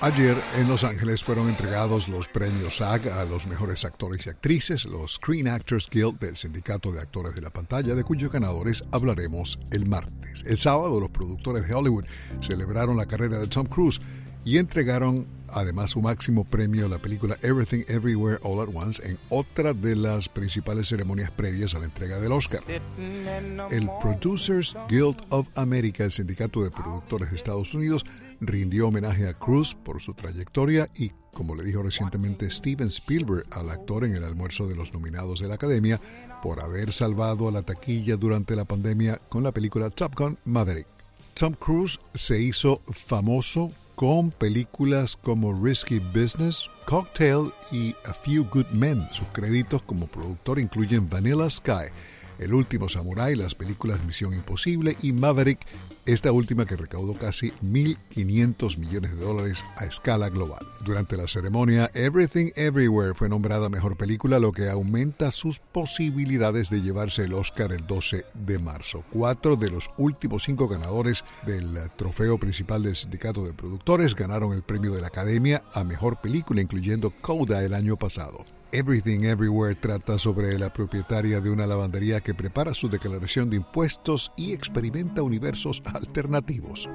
Ayer en Los Ángeles fueron entregados los premios SAG a los mejores actores y actrices, los Screen Actors Guild del Sindicato de Actores de la Pantalla, de cuyos ganadores hablaremos el martes. El sábado los productores de Hollywood celebraron la carrera de Tom Cruise y entregaron además su máximo premio a la película Everything Everywhere All at Once en otra de las principales ceremonias previas a la entrega del Oscar. El Producers Guild of America, el sindicato de productores de Estados Unidos, rindió homenaje a Cruz por su trayectoria y, como le dijo recientemente Steven Spielberg al actor en el almuerzo de los nominados de la Academia, por haber salvado a la taquilla durante la pandemia con la película Top Gun Maverick. Tom Cruise se hizo famoso con películas como Risky Business, Cocktail y A Few Good Men. Sus créditos como productor incluyen Vanilla Sky, el último Samurai, las películas Misión Imposible y Maverick, esta última que recaudó casi 1.500 millones de dólares a escala global. Durante la ceremonia, Everything Everywhere fue nombrada mejor película, lo que aumenta sus posibilidades de llevarse el Oscar el 12 de marzo. Cuatro de los últimos cinco ganadores del trofeo principal del Sindicato de Productores ganaron el premio de la Academia a mejor película, incluyendo Coda el año pasado. Everything Everywhere trata sobre la propietaria de una lavandería que prepara su declaración de impuestos y experimenta universos alternativos.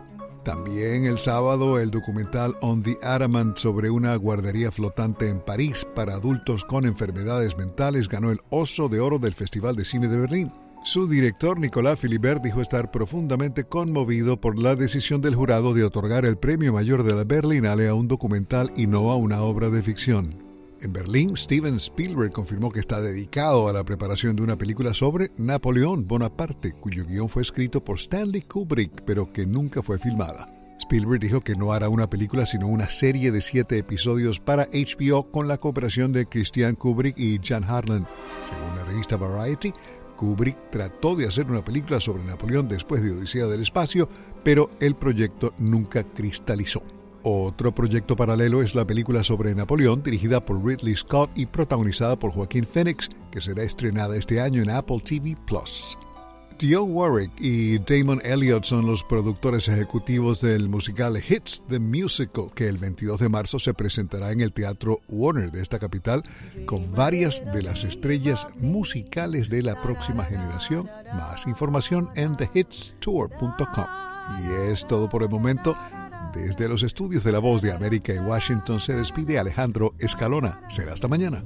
También el sábado el documental On the Adamant sobre una guardería flotante en París para adultos con enfermedades mentales ganó el Oso de Oro del Festival de Cine de Berlín. Su director Nicolás Philibert dijo estar profundamente conmovido por la decisión del jurado de otorgar el premio mayor de la Berlinale a un documental y no a una obra de ficción. En Berlín, Steven Spielberg confirmó que está dedicado a la preparación de una película sobre Napoleón Bonaparte, cuyo guion fue escrito por Stanley Kubrick, pero que nunca fue filmada. Spielberg dijo que no hará una película sino una serie de siete episodios para HBO con la cooperación de Christian Kubrick y Jan Harlan. Según la revista Variety, Kubrick trató de hacer una película sobre Napoleón después de Odisea del Espacio, pero el proyecto nunca cristalizó. Otro proyecto paralelo es la película sobre Napoleón, dirigida por Ridley Scott y protagonizada por Joaquín Phoenix, que será estrenada este año en Apple TV Plus. Dionne Warwick y Damon Elliott son los productores ejecutivos del musical Hits the Musical, que el 22 de marzo se presentará en el Teatro Warner de esta capital con varias de las estrellas musicales de la próxima generación. Más información en thehitstour.com. Y es todo por el momento. Desde los estudios de La Voz de América en Washington se despide Alejandro Escalona. Será hasta mañana.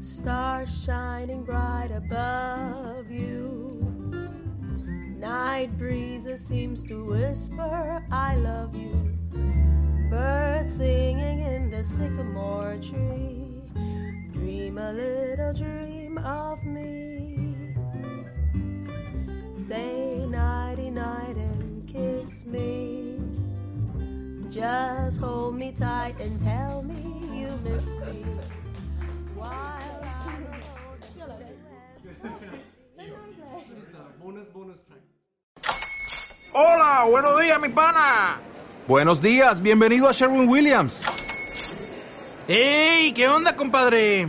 Stars shining bright above you. Night breezes seems to whisper, I love you. Birds singing in the sycamore tree. Dream a little dream of me. Say nighty night and kiss me. Just hold me tight and tell me you miss me. While I'm Hola, buenos días, mi pana. Buenos días, bienvenido a Sherwin Williams. ¡Ey! ¿Qué onda, compadre?